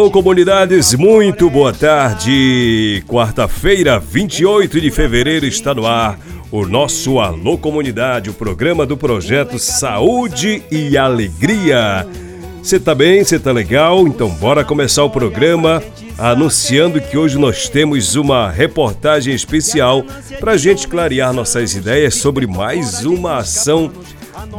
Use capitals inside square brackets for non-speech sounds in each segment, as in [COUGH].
alô, comunidades, muito boa tarde. Quarta-feira, 28 de fevereiro, está no ar o nosso Alô Comunidade, o programa do projeto Saúde e Alegria. Você tá bem? Você tá legal? Então bora começar o programa anunciando que hoje nós temos uma reportagem especial para gente clarear nossas ideias sobre mais uma ação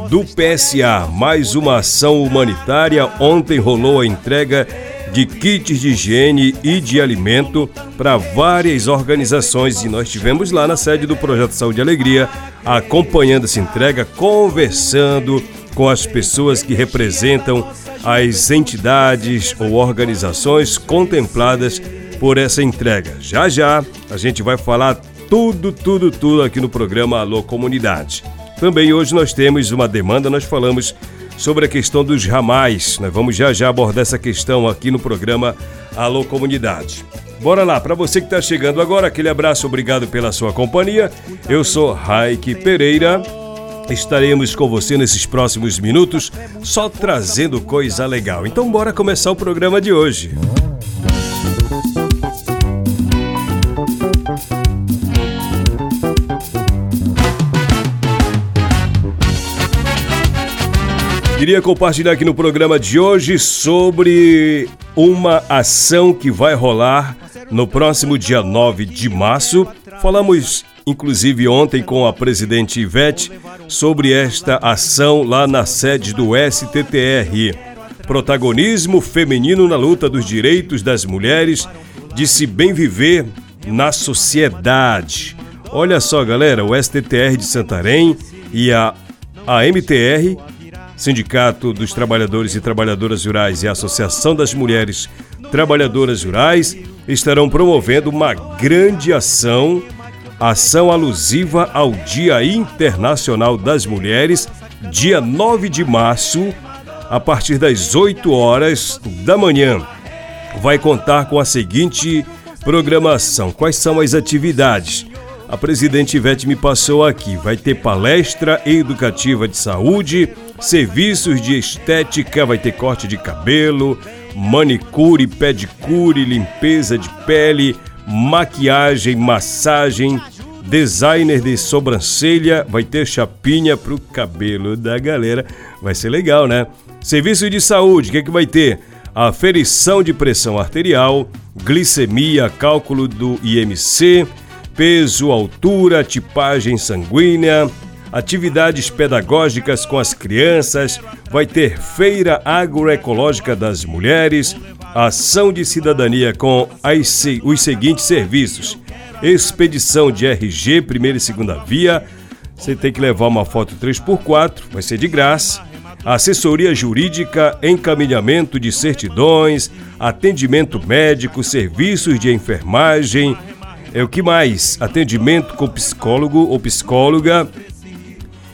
do PSA, mais uma ação humanitária. Ontem rolou a entrega de kits de higiene e de alimento para várias organizações e nós tivemos lá na sede do Projeto Saúde e Alegria acompanhando essa entrega, conversando com as pessoas que representam as entidades ou organizações contempladas por essa entrega. Já já a gente vai falar tudo, tudo, tudo aqui no programa Alô Comunidade. Também hoje nós temos uma demanda, nós falamos sobre a questão dos ramais. Nós vamos já já abordar essa questão aqui no programa Alô Comunidade. Bora lá, para você que está chegando agora, aquele abraço, obrigado pela sua companhia. Eu sou Raik Pereira. Estaremos com você nesses próximos minutos, só trazendo coisa legal. Então bora começar o programa de hoje. Queria compartilhar aqui no programa de hoje sobre uma ação que vai rolar no próximo dia 9 de março. Falamos inclusive ontem com a presidente Ivete sobre esta ação lá na sede do STTR. Protagonismo feminino na luta dos direitos das mulheres de se bem viver na sociedade. Olha só, galera, o STTR de Santarém e a, MTR Sindicato dos Trabalhadores e Trabalhadoras Rurais e Associação das Mulheres Trabalhadoras Rurais estarão promovendo uma grande ação, ação alusiva ao Dia Internacional das Mulheres, dia 9 de março, a partir das 8 horas da manhã. Vai contar com a seguinte programação: quais são as atividades? A presidente Ivete me passou aqui. Vai ter palestra educativa de saúde, serviços de estética, vai ter corte de cabelo, manicure, pedicure, limpeza de pele, maquiagem, massagem, designer de sobrancelha, vai ter chapinha pro cabelo da galera. Vai ser legal, né? Serviço de saúde, o que, é que vai ter? Aferição de pressão arterial, glicemia, cálculo do IMC, peso, altura, tipagem sanguínea, atividades pedagógicas com as crianças, vai ter feira agroecológica das mulheres, ação de cidadania com as, os seguintes serviços: expedição de RG, primeira e segunda via. Você tem que levar uma foto 3x4, vai ser de graça. Assessoria jurídica, encaminhamento de certidões, atendimento médico, serviços de enfermagem. É o que mais? Atendimento com psicólogo ou psicóloga,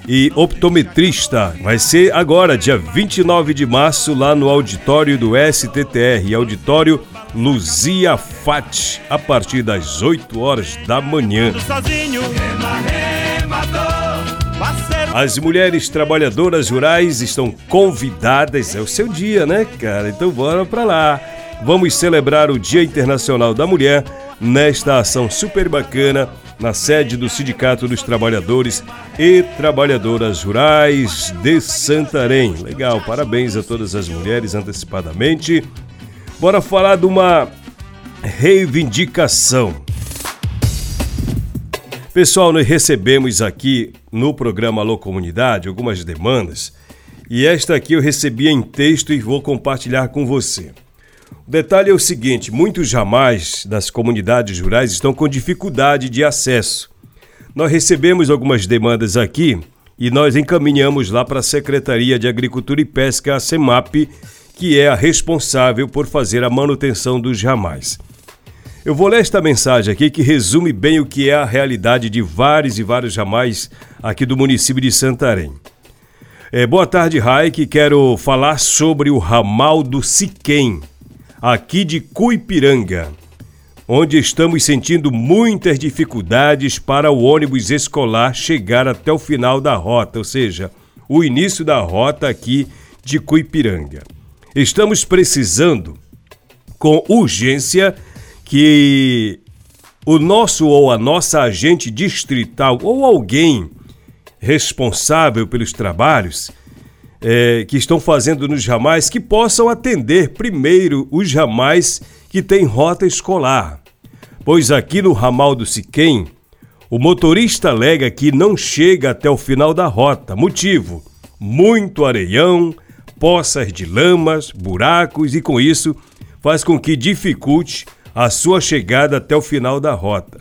e optometrista. Vai ser agora, dia 29 de março, lá no auditório do STTR, auditório Luzia Fat, a partir das 8 horas da manhã. As mulheres trabalhadoras rurais estão convidadas, é o seu dia, né, cara? Então bora pra lá. vamos celebrar o Dia Internacional da Mulher nesta ação super bacana na sede do Sindicato dos Trabalhadores e Trabalhadoras Rurais de Santarém. Legal, parabéns a todas as mulheres antecipadamente. Bora falar de uma reivindicação. Pessoal, nós recebemos aqui no programa Alô Comunidade algumas demandas e esta aqui eu recebi em texto e vou compartilhar com você. O detalhe é o seguinte: muitos jamais das comunidades rurais estão com dificuldade de acesso. Nós recebemos algumas demandas aqui e nós encaminhamos lá para a Secretaria de Agricultura e Pesca, a SEMAP, que é a responsável por fazer a manutenção dos ramais. Eu vou ler esta mensagem aqui que resume bem o que é a realidade de vários e vários ramais aqui do município de Santarém. É, boa tarde, Raik. Quero falar sobre o ramal do Siquém aqui de Cuipiranga, onde estamos sentindo muitas dificuldades para o ônibus escolar chegar até o final da rota, ou seja, o início da rota aqui de Cuipiranga. Estamos precisando, com urgência, que o nosso ou a nossa agente distrital ou alguém responsável pelos trabalhos é, que estão fazendo nos ramais que possam atender primeiro os ramais que têm rota escolar. Pois aqui no ramal do Siquém, o motorista alega que não chega até o final da rota. Motivo: muito areião, poças de lamas, buracos e com isso faz com que dificulte a sua chegada até o final da rota.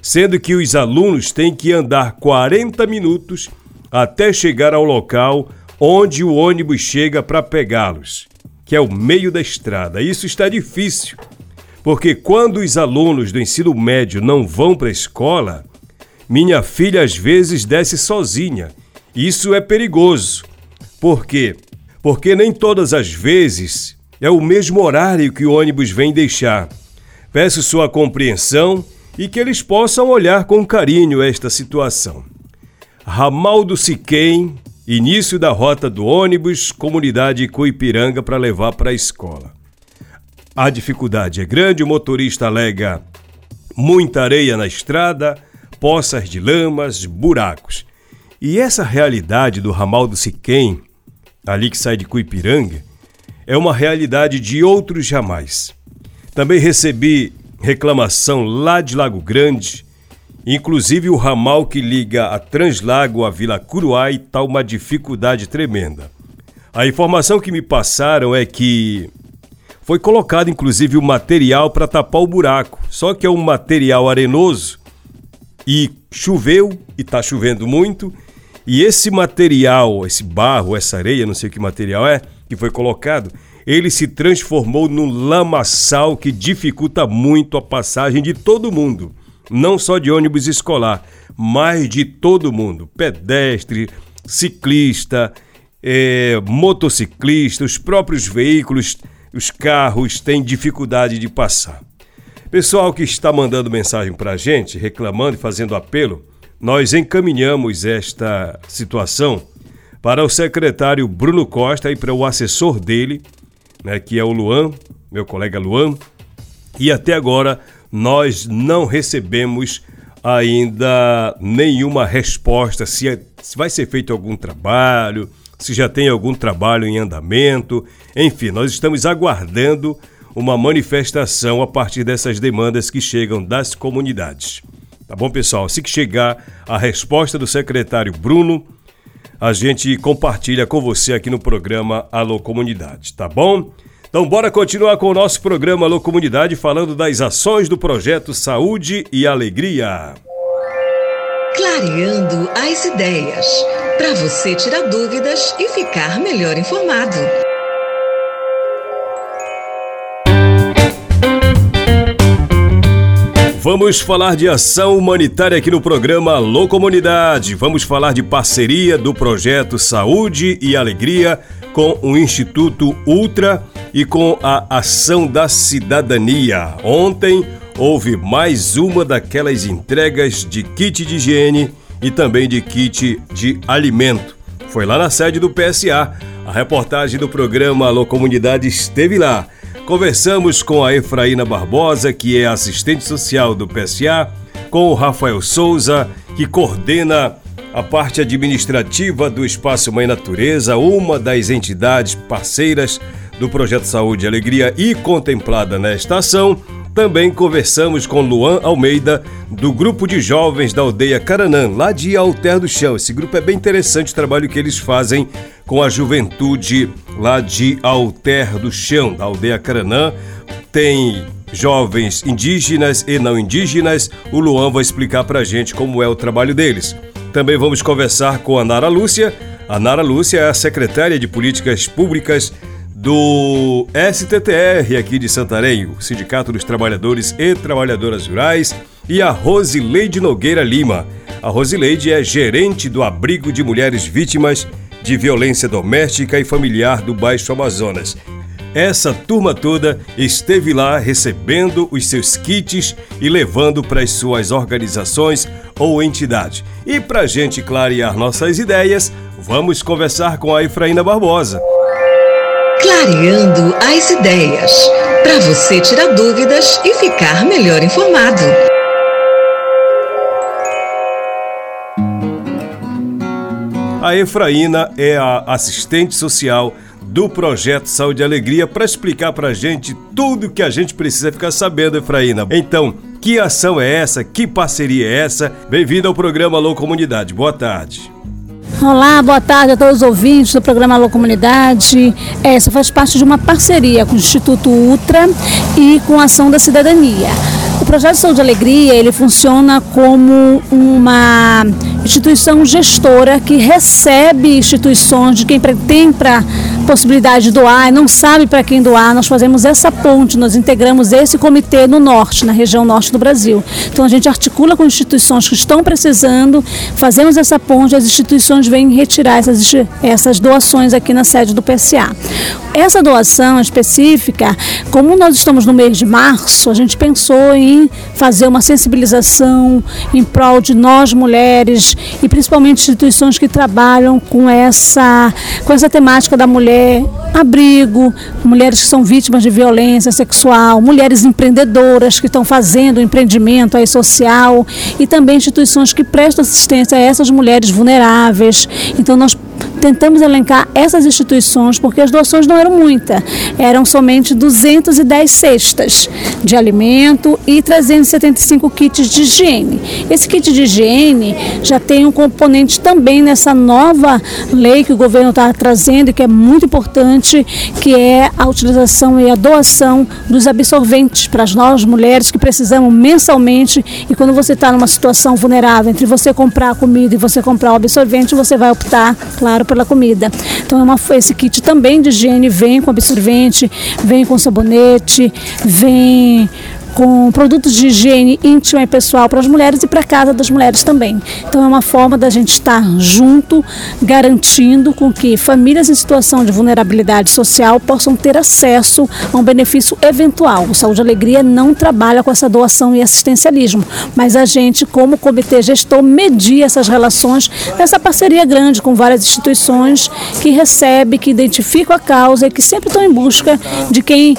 Sendo que os alunos têm que andar 40 minutos até chegar ao local onde o ônibus chega para pegá-los, que é o meio da estrada. Isso está difícil, porque quando os alunos do ensino médio não vão para a escola, minha filha às vezes desce sozinha. Isso é perigoso. Por quê? Porque nem todas as vezes é o mesmo horário que o ônibus vem deixar. Peço sua compreensão e que eles possam olhar com carinho esta situação. Ramal do Siquém, Início da rota do ônibus, comunidade Coipiranga para levar para a escola. A dificuldade é grande, o motorista alega muita areia na estrada, poças de lamas, buracos. E essa realidade do ramal do Siquém, ali que sai de Cuipiranga, é uma realidade de outros jamais. Também recebi reclamação lá de Lago Grande, Inclusive o ramal que liga a Translago à Vila Curuai está uma dificuldade tremenda. A informação que me passaram é que foi colocado inclusive o material para tapar o buraco, só que é um material arenoso e choveu e está chovendo muito. E esse material, esse barro, essa areia, não sei que material é, que foi colocado, ele se transformou num lamaçal que dificulta muito a passagem de todo mundo não só de ônibus escolar, mas de todo mundo: pedestre, ciclista, é, motociclista, os próprios veículos, os carros têm dificuldade de passar. Pessoal que está mandando mensagem para a gente, reclamando e fazendo apelo, nós encaminhamos esta situação para o secretário Bruno Costa e para o assessor dele, né, que é o Luan, meu colega Luan, e até agora nós não recebemos ainda nenhuma resposta se, é, se vai ser feito algum trabalho, se já tem algum trabalho em andamento. Enfim, nós estamos aguardando uma manifestação a partir dessas demandas que chegam das comunidades. Tá bom, pessoal? Se que chegar a resposta do secretário Bruno, a gente compartilha com você aqui no programa Alô Comunidade, tá bom? Então, bora continuar com o nosso programa Alô Comunidade falando das ações do projeto Saúde e Alegria. Clareando as ideias, para você tirar dúvidas e ficar melhor informado. Vamos falar de ação humanitária aqui no programa Alô Comunidade. Vamos falar de parceria do projeto Saúde e Alegria com o Instituto Ultra e com a Ação da Cidadania. Ontem houve mais uma daquelas entregas de kit de higiene e também de kit de alimento. Foi lá na sede do PSA. A reportagem do programa Alô Comunidade esteve lá. Conversamos com a Efraína Barbosa, que é assistente social do PSA, com o Rafael Souza, que coordena a parte administrativa do Espaço Mãe Natureza, uma das entidades parceiras do Projeto Saúde e Alegria e contemplada nesta ação. Também conversamos com Luan Almeida, do grupo de jovens da aldeia Caranã, lá de Alter do Chão. Esse grupo é bem interessante o trabalho que eles fazem com a juventude lá de Alter do Chão, da aldeia Caranã. Tem jovens indígenas e não indígenas. O Luan vai explicar pra gente como é o trabalho deles. Também vamos conversar com a Nara Lúcia. A Nara Lúcia é a secretária de Políticas Públicas do STTR aqui de Santarém, o Sindicato dos Trabalhadores e Trabalhadoras Rurais, e a Rosileide Nogueira Lima. A Rosileide é gerente do Abrigo de Mulheres Vítimas de Violência Doméstica e Familiar do Baixo Amazonas. Essa turma toda esteve lá recebendo os seus kits e levando para as suas organizações ou entidades. E para gente clarear nossas ideias, vamos conversar com a Efraína Barbosa. Clareando as ideias. Para você tirar dúvidas e ficar melhor informado. A Efraína é a assistente social do Projeto Saúde e Alegria para explicar para a gente tudo que a gente precisa ficar sabendo, Efraína. Então, que ação é essa? Que parceria é essa? Bem-vindo ao programa Alô Comunidade. Boa tarde. Olá, boa tarde a todos os ouvintes do programa Alô Comunidade. Essa faz parte de uma parceria com o Instituto Ultra e com a Ação da Cidadania. O projeto Saúde e Alegria ele funciona como uma instituição gestora que recebe instituições de quem tem para possibilidade de doar e não sabe para quem doar. Nós fazemos essa ponte, nós integramos esse comitê no norte, na região norte do Brasil. Então a gente articula com instituições que estão precisando, fazemos essa ponte, as instituições vêm retirar essas, essas doações aqui na sede do PSA. Essa doação específica, como nós estamos no mês de março, a gente pensou em fazer uma sensibilização em prol de nós mulheres e principalmente instituições que trabalham com essa, com essa temática da mulher, abrigo, mulheres que são vítimas de violência sexual, mulheres empreendedoras que estão fazendo empreendimento aí social e também instituições que prestam assistência a essas mulheres vulneráveis. Então nós tentamos elencar essas instituições porque as doações não eram muitas, eram somente 210 cestas de alimento e 375 kits de higiene. Esse kit de higiene já tem um componente também nessa nova lei que o governo está trazendo e que é muito importante, que é a utilização e a doação dos absorventes para novas mulheres que precisamos mensalmente e quando você está numa situação vulnerável entre você comprar a comida e você comprar o absorvente, você vai optar, claro, pela comida. Então é uma, esse kit também de higiene vem com absorvente, vem com sabonete, vem com produtos de higiene íntima e pessoal para as mulheres e para a casa das mulheres também. Então é uma forma da gente estar junto, garantindo com que famílias em situação de vulnerabilidade social possam ter acesso a um benefício eventual. O Saúde e Alegria não trabalha com essa doação e assistencialismo, mas a gente, como comitê gestor, media essas relações nessa parceria grande com várias instituições que recebe, que identificam a causa e que sempre estão em busca de quem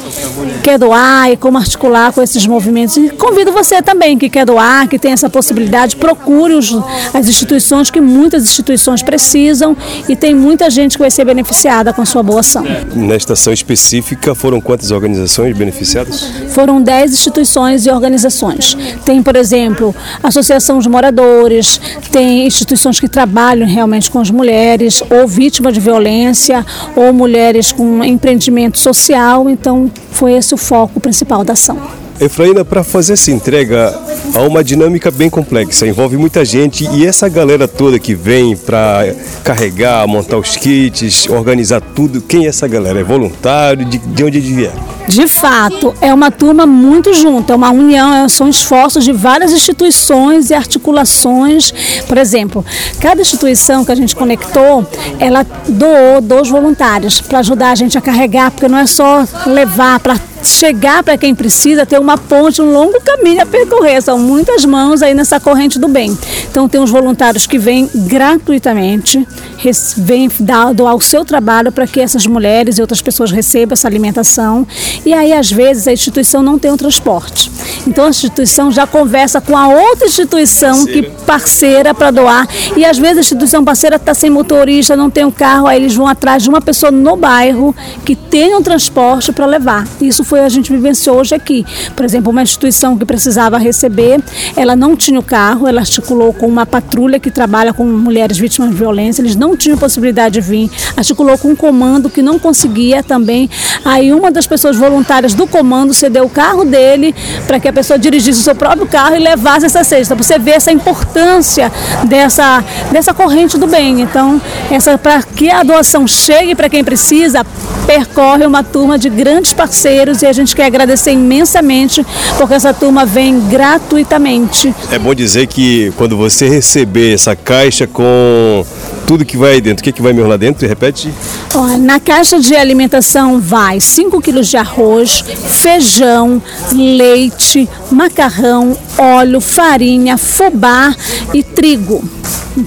quer doar e como articular com esses movimentos. E convido você também que quer doar, que tem essa possibilidade, procure os, as instituições que muitas instituições precisam e tem muita gente que vai ser beneficiada com a sua boa ação. Nesta ação específica, foram quantas organizações beneficiadas? Foram 10 instituições e organizações. Tem, por exemplo, Associação de Moradores, tem instituições que trabalham realmente com as mulheres, ou vítimas de violência, ou mulheres com empreendimento social. Então, foi esse o foco principal da ação. Efraína, para fazer essa entrega há uma dinâmica bem complexa, envolve muita gente e essa galera toda que vem para carregar, montar os kits, organizar tudo, quem é essa galera? É voluntário? De, de onde eles vieram? De fato, é uma turma muito junta, é uma união, é, são esforços de várias instituições e articulações. Por exemplo, cada instituição que a gente conectou, ela doou dois voluntários para ajudar a gente a carregar, porque não é só levar para chegar para quem precisa, ter uma ponte, um longo caminho a percorrer. São muitas mãos aí nessa corrente do bem. Então tem os voluntários que vêm gratuitamente, vêm doar o seu trabalho para que essas mulheres e outras pessoas recebam essa alimentação. E aí, às vezes, a instituição não tem o transporte. Então a instituição já conversa com a outra instituição parceira. que parceira para doar. E às vezes a instituição parceira está sem motorista, não tem um carro, aí eles vão atrás de uma pessoa no bairro que tenha um transporte para levar. Isso foi a gente vivenciou hoje aqui. Por exemplo, uma instituição que precisava receber, ela não tinha o carro, ela articulou com uma patrulha que trabalha com mulheres vítimas de violência, eles não tinham possibilidade de vir, articulou com um comando que não conseguia também. Aí uma das pessoas voluntárias do comando cedeu o carro dele para que a pessoa dirigisse o seu próprio carro e levasse essa cesta. Você vê essa importância dessa, dessa corrente do bem. Então, essa para que a doação chegue para quem precisa, percorre uma turma de grandes parceiros e a gente quer agradecer imensamente porque essa turma vem gratuitamente. É bom dizer que quando você receber essa caixa com tudo que vai aí dentro, o que, que vai mesmo lá dentro? Repete. na caixa de alimentação vai 5 quilos de arroz, feijão, leite, macarrão, óleo, farinha, fubá e trigo.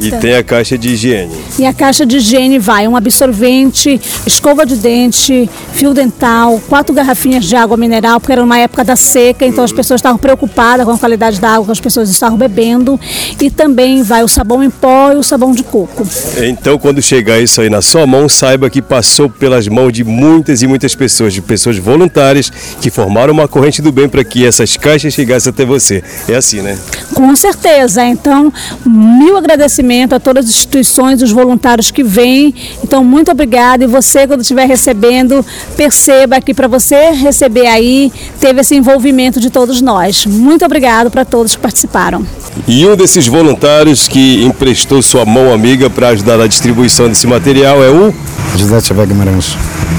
E tem a caixa de higiene. E a caixa de higiene vai um absorvente, escova de dente, fio dental, quatro garrafinhas de água mineral, porque era uma época da seca, então as pessoas estavam preocupadas com a qualidade da água que as pessoas estavam bebendo. E também vai o sabão em pó e o sabão de coco. Então, quando chegar isso aí na sua mão, saiba que passou pelas mãos de muitas e muitas pessoas, de pessoas voluntárias que formaram uma corrente do bem para que essas caixas chegassem até você. É assim, né? Com certeza. Então, mil agradecimentos a todas as instituições, os voluntários que vêm. Então, muito obrigada. E você, quando estiver recebendo, perceba que para você receber aí, teve esse envolvimento de todos nós. Muito obrigado para todos que participaram. E um desses voluntários que emprestou sua mão amiga para ajudar na distribuição desse material é o José Xavier Guimarães.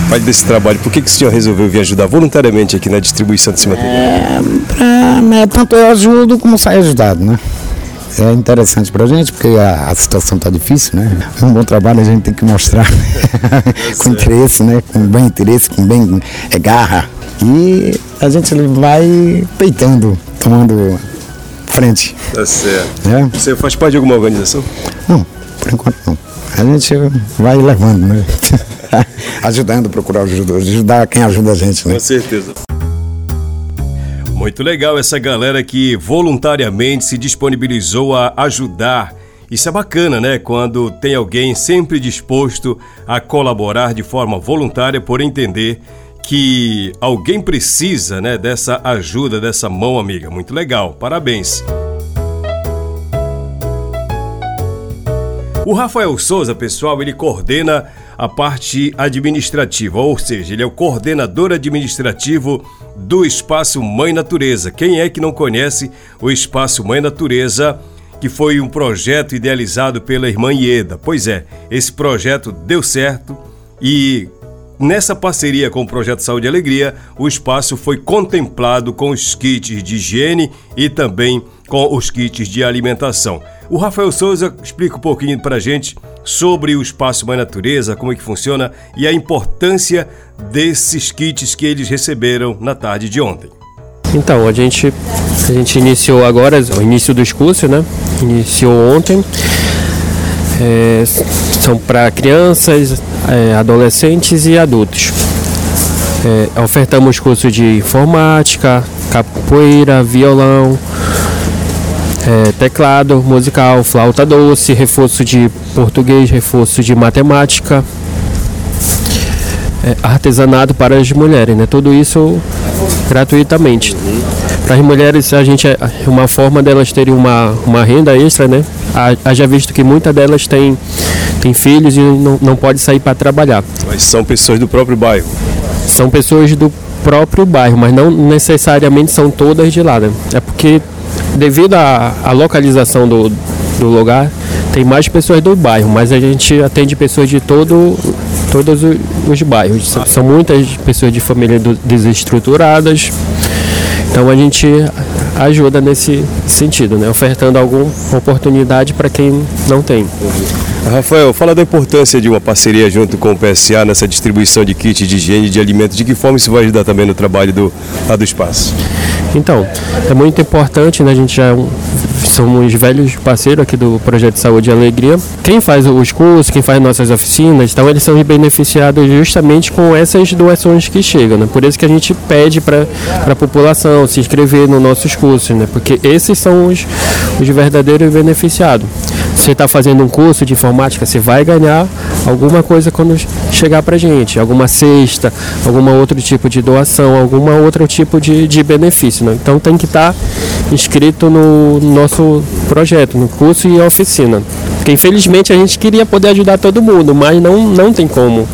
Parte desse trabalho, por que, que o senhor resolveu vir ajudar voluntariamente aqui na distribuição desse material? É, pra, né, tanto eu ajudo como saio ajudado, né? É interessante para a gente, porque a, a situação está difícil, né? É um bom trabalho a gente tem que mostrar [LAUGHS] com interesse, né? Com bem interesse, com bem é, garra. E a gente vai peitando, tomando frente. Tá certo. É? Você faz parte de alguma organização? Não, por enquanto não. A gente vai levando, né? [LAUGHS] Ajudando, procurar ajuda, ajudar quem ajuda a gente, né? Com certeza. Muito legal essa galera que voluntariamente se disponibilizou a ajudar. Isso é bacana, né? Quando tem alguém sempre disposto a colaborar de forma voluntária por entender que alguém precisa, né, dessa ajuda, dessa mão amiga. Muito legal. Parabéns. O Rafael Souza, pessoal, ele coordena a parte administrativa, ou seja, ele é o coordenador administrativo do Espaço Mãe Natureza. Quem é que não conhece o Espaço Mãe Natureza? Que foi um projeto idealizado pela irmã Ieda. Pois é, esse projeto deu certo e Nessa parceria com o Projeto Saúde e Alegria, o espaço foi contemplado com os kits de higiene e também com os kits de alimentação. O Rafael Souza explica um pouquinho para a gente sobre o Espaço Mãe Natureza, como é que funciona e a importância desses kits que eles receberam na tarde de ontem. Então, a gente, a gente iniciou agora, o início dos cursos, né? Iniciou ontem. É, são para crianças, é, adolescentes e adultos. É, ofertamos cursos de informática, capoeira, violão, é, teclado musical, flauta doce, reforço de português, reforço de matemática, é, artesanato para as mulheres, né? Tudo isso gratuitamente. Para as mulheres, a gente é uma forma delas terem uma, uma renda extra, né? Haja visto que muitas delas têm, têm filhos e não, não pode sair para trabalhar. Mas são pessoas do próprio bairro? São pessoas do próprio bairro, mas não necessariamente são todas de lá, né? É porque devido à localização do, do lugar, tem mais pessoas do bairro, mas a gente atende pessoas de todo, todos os bairros. São, são muitas pessoas de famílias desestruturadas. Então a gente ajuda nesse sentido, né? ofertando alguma oportunidade para quem não tem. Rafael, fala da importância de uma parceria junto com o PSA nessa distribuição de kits de higiene de alimentos. De que forma isso vai ajudar também no trabalho do, lá do espaço? Então, é muito importante, né? a gente já somos velhos parceiros aqui do Projeto de Saúde e Alegria. Quem faz os cursos, quem faz nossas oficinas, então eles são beneficiados justamente com essas doações que chegam, né? Por isso que a gente pede para a população se inscrever nos nossos cursos, né? Porque esses são os, os verdadeiros beneficiados. Você está fazendo um curso de informática, você vai ganhar alguma coisa quando chegar para gente, alguma cesta, algum outro tipo de doação, algum outro tipo de, de benefício. Né? Então tem que estar tá inscrito no nosso projeto, no curso e oficina. Porque infelizmente a gente queria poder ajudar todo mundo, mas não, não tem como.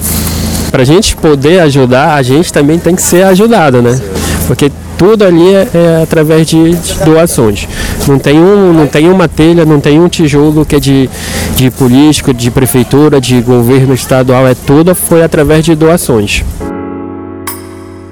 Para a gente poder ajudar, a gente também tem que ser ajudado, né? Porque tudo ali é, é através de, de, doações. Não tem, um, não tem uma telha, não tem um tijolo que é de, de político, de prefeitura, de governo estadual, é tudo foi através de doações.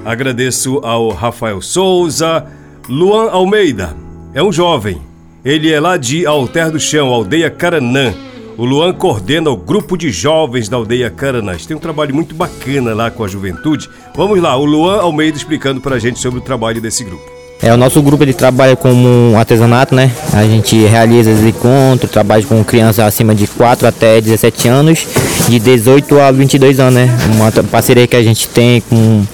Agradeço ao Rafael Souza, Luan Almeida. É um jovem. Ele é lá de Alter do Chão, aldeia Caranã. O Luan coordena o grupo de jovens da aldeia Caranãs. Tem um trabalho muito bacana lá com a juventude. Vamos lá, o Luan Almeida explicando para a gente sobre o trabalho desse grupo. É, o nosso grupo de trabalho como artesanato, né? A gente realiza os encontros, trabalha com crianças acima de 4 até 17 anos, de 18 a 22 anos, né? Uma parceria que a gente tem com,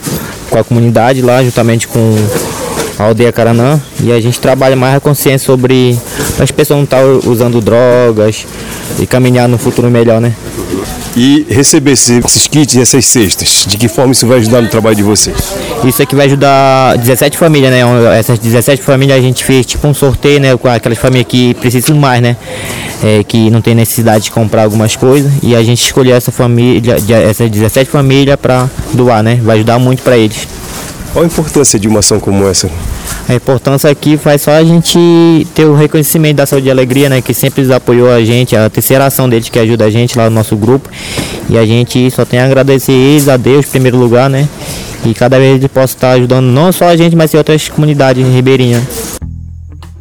com a comunidade lá, juntamente com a aldeia Caranã e a gente trabalha mais a consciência sobre as pessoas não estar usando drogas e caminhar no futuro melhor, né? E receber esses kits e essas cestas, de que forma isso vai ajudar no trabalho de vocês? Isso aqui vai ajudar 17 famílias, né? Essas 17 famílias a gente fez tipo um sorteio, né? Com aquelas famílias que precisam mais, né? É, que não tem necessidade de comprar algumas coisas e a gente escolheu essa família, essas 17 famílias para doar, né? Vai ajudar muito para eles. Qual a importância de uma ação como essa? A importância aqui faz só a gente ter o reconhecimento da Saúde e Alegria, né? Que sempre apoiou a gente, a terceira ação deles que ajuda a gente lá no nosso grupo. E a gente só tem a agradecer eles, a Deus em primeiro lugar, né? E cada vez eles possam estar ajudando não só a gente, mas outras comunidades ribeirinhas.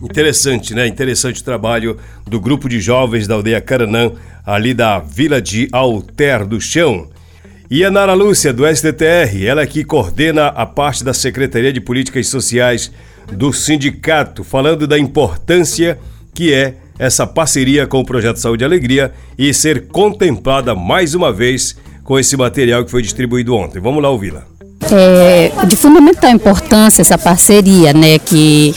Interessante, né? Interessante o trabalho do grupo de jovens da aldeia Caranã, ali da vila de Alter do Chão. E a Nara Lúcia, do STTR, ela que coordena a parte da Secretaria de Políticas Sociais do sindicato, falando da importância que é essa parceria com o Projeto Saúde e Alegria e ser contemplada mais uma vez com esse material que foi distribuído ontem. Vamos lá ouvi-la é de fundamental importância essa parceria, né? Que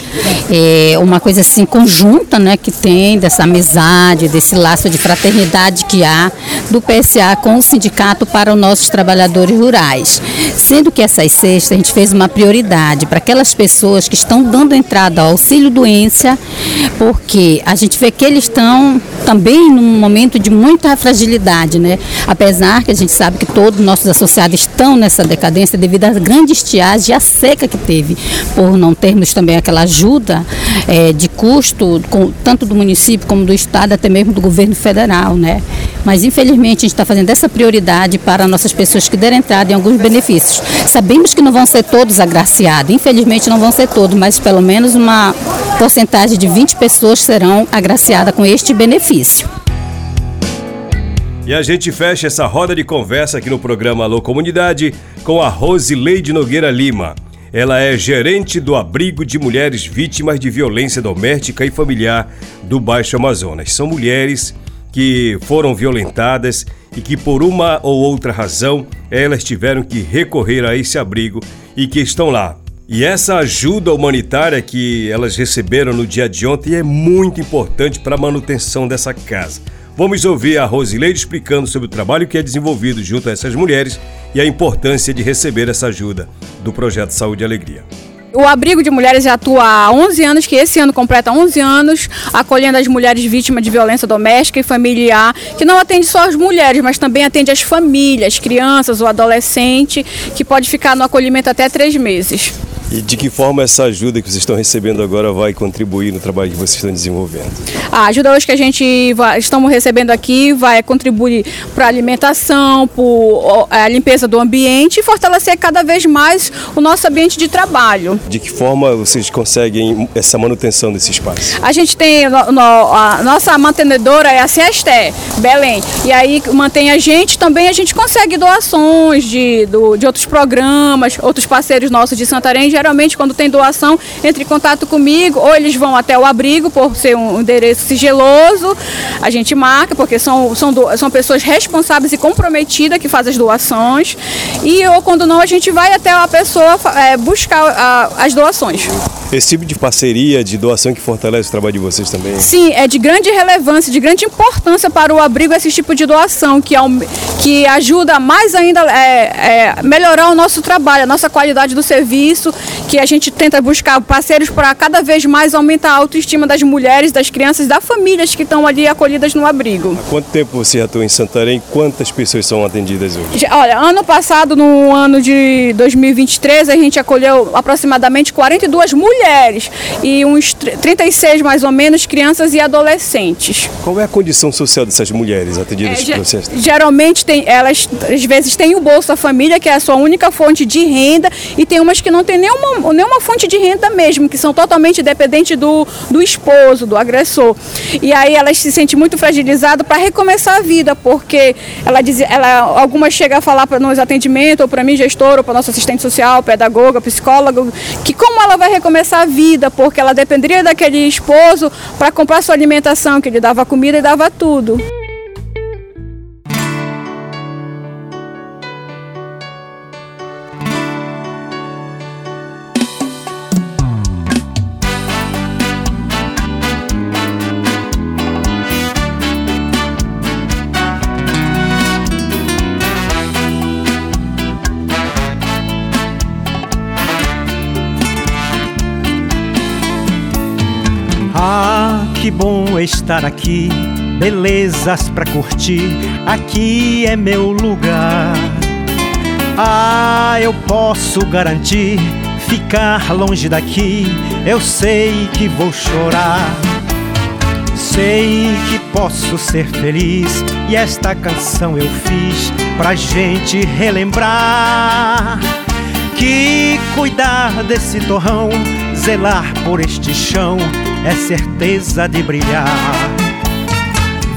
é uma coisa assim conjunta, né? Que tem dessa amizade, desse laço de fraternidade que há do PSA com o sindicato para os nossos trabalhadores rurais. Sendo que essas cestas a gente fez uma prioridade para aquelas pessoas que estão dando entrada ao auxílio doença, porque a gente vê que eles estão também num momento de muita fragilidade, né? Apesar que a gente sabe que todos os nossos associados estão nessa decadência devido da grande estiagem e a seca que teve, por não termos também aquela ajuda é, de custo, com, tanto do município como do estado, até mesmo do governo federal, né? Mas infelizmente a gente está fazendo essa prioridade para nossas pessoas que deram entrada em alguns benefícios. Sabemos que não vão ser todos agraciados, infelizmente não vão ser todos, mas pelo menos uma porcentagem de 20 pessoas serão agraciadas com este benefício. E a gente fecha essa roda de conversa aqui no programa Alô Comunidade com a Rosileide Nogueira Lima. Ela é gerente do abrigo de mulheres vítimas de violência doméstica e familiar do Baixo Amazonas. São mulheres que foram violentadas e que por uma ou outra razão elas tiveram que recorrer a esse abrigo e que estão lá. E essa ajuda humanitária que elas receberam no dia de ontem é muito importante para a manutenção dessa casa. Vamos ouvir a Rosileide explicando sobre o trabalho que é desenvolvido junto a essas mulheres e a importância de receber essa ajuda do Projeto Saúde e Alegria. O abrigo de mulheres atua há 11 anos, que esse ano completa 11 anos, acolhendo as mulheres vítimas de violência doméstica e familiar, que não atende só as mulheres, mas também atende as famílias, crianças ou adolescente, que pode ficar no acolhimento até três meses. E de que forma essa ajuda que vocês estão recebendo agora vai contribuir no trabalho que vocês estão desenvolvendo? A ajuda hoje que a gente vai, estamos recebendo aqui vai contribuir para a alimentação, para a limpeza do ambiente e fortalecer cada vez mais o nosso ambiente de trabalho. De que forma vocês conseguem essa manutenção desse espaço? A gente tem, no, no, a nossa mantenedora é a Ciesté, Belém, e aí mantém a gente, também a gente consegue doações de, do, de outros programas, outros parceiros nossos de Santarém geralmente quando tem doação, entre em contato comigo, ou eles vão até o abrigo por ser um endereço sigiloso, a gente marca, porque são, são, são pessoas responsáveis e comprometidas que fazem as doações, e ou quando não, a gente vai até a pessoa é, buscar a, as doações. Esse tipo de parceria, de doação que fortalece o trabalho de vocês também? Sim, é de grande relevância, de grande importância para o abrigo esse tipo de doação, que, é que ajuda mais ainda é, é, melhorar o nosso trabalho, a nossa qualidade do serviço, que a gente tenta buscar parceiros para cada vez mais aumentar a autoestima das mulheres, das crianças, das famílias que estão ali acolhidas no abrigo. Há quanto tempo você atua em Santarém? Quantas pessoas são atendidas hoje? Olha, ano passado, no ano de 2023, a gente acolheu aproximadamente 42 mulheres mulheres e uns 36 mais ou menos crianças e adolescentes. Qual é a condição social dessas mulheres atendidas é, por vocês? Geralmente tem, elas às vezes têm o Bolsa Família, que é a sua única fonte de renda, e tem umas que não tem nenhuma, nenhuma fonte de renda mesmo, que são totalmente dependentes do, do esposo, do agressor. E aí elas se sentem muito fragilizadas para recomeçar a vida, porque ela diz, ela, algumas chegam a falar para nos atendimentos, ou para mim, gestor, ou para nosso assistente social, pedagoga, psicólogo, que como ela vai recomeçar vida, porque ela dependeria daquele esposo para comprar sua alimentação, que ele dava comida e dava tudo. Estar aqui, belezas pra curtir, aqui é meu lugar. Ah, eu posso garantir, ficar longe daqui, eu sei que vou chorar. Sei que posso ser feliz e esta canção eu fiz pra gente relembrar que cuidar desse torrão, zelar por este chão é certeza de brilhar.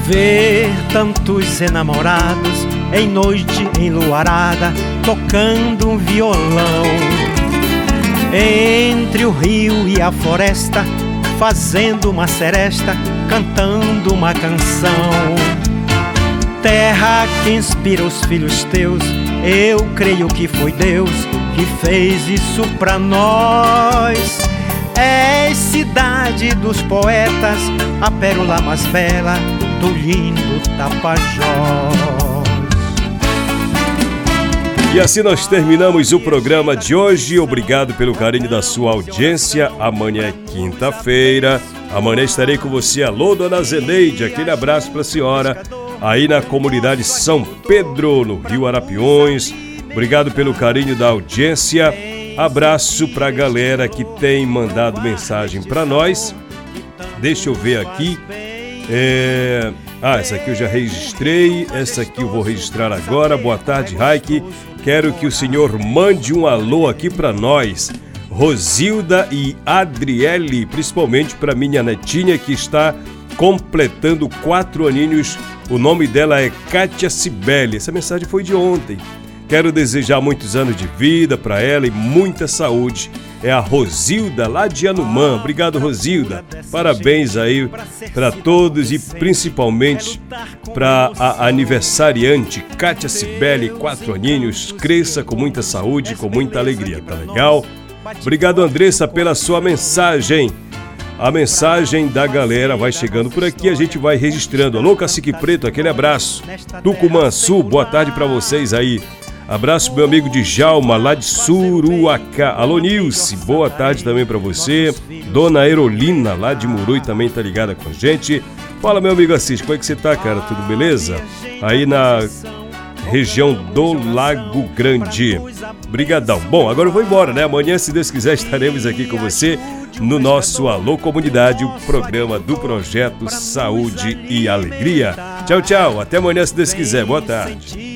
Ver tantos enamorados em noite enluarada tocando um violão. Entre o rio e a floresta, fazendo uma seresta, cantando uma canção. Terra que inspira os filhos teus, eu creio que foi Deus que fez isso pra nós. É cidade dos poetas, a pérola mais bela do lindo Tapajós. E assim nós terminamos o programa de hoje. Obrigado pelo carinho da sua audiência. Amanhã é quinta-feira. Amanhã estarei com você. Alô, dona Zeneide. Aquele abraço para a senhora. Aí na comunidade São Pedro, no Rio Arapiões. Obrigado pelo carinho da audiência. Abraço para a galera que tem mandado mensagem para nós. Deixa eu ver aqui. É... Ah, essa aqui eu já registrei. Essa aqui eu vou registrar agora. Boa tarde, Raik. Quero que o senhor mande um alô aqui para nós. Rosilda e Adriele, principalmente para minha netinha que está completando quatro aninhos. O nome dela é Kátia Cibele. Essa mensagem foi de ontem. Quero desejar muitos anos de vida para ela e muita saúde. É a Rosilda, lá de Anumã. Obrigado, Rosilda. Parabéns aí para todos e principalmente para a aniversariante Kátia Cibele, quatro aninhos. Cresça com muita saúde, com muita alegria, tá legal? Obrigado, Andressa, pela sua mensagem. A mensagem da galera vai chegando por aqui, a gente vai registrando. Alô, Cacique Preto, aquele abraço. Tucumã Sul, boa tarde para vocês aí. Abraço meu amigo Djalma, lá de Suruacá. Alô, Nilce, boa tarde também para você. Dona Aerolina, lá de Murui, também tá ligada com a gente. Fala, meu amigo Assis, como é que você tá, cara? Tudo beleza? Aí na região do Lago Grande. Brigadão. Bom, agora eu vou embora, né? Amanhã, se Deus quiser, estaremos aqui com você no nosso Alô Comunidade, o programa do projeto Saúde e Alegria. Tchau, tchau. Até amanhã, se Deus quiser. Boa tarde.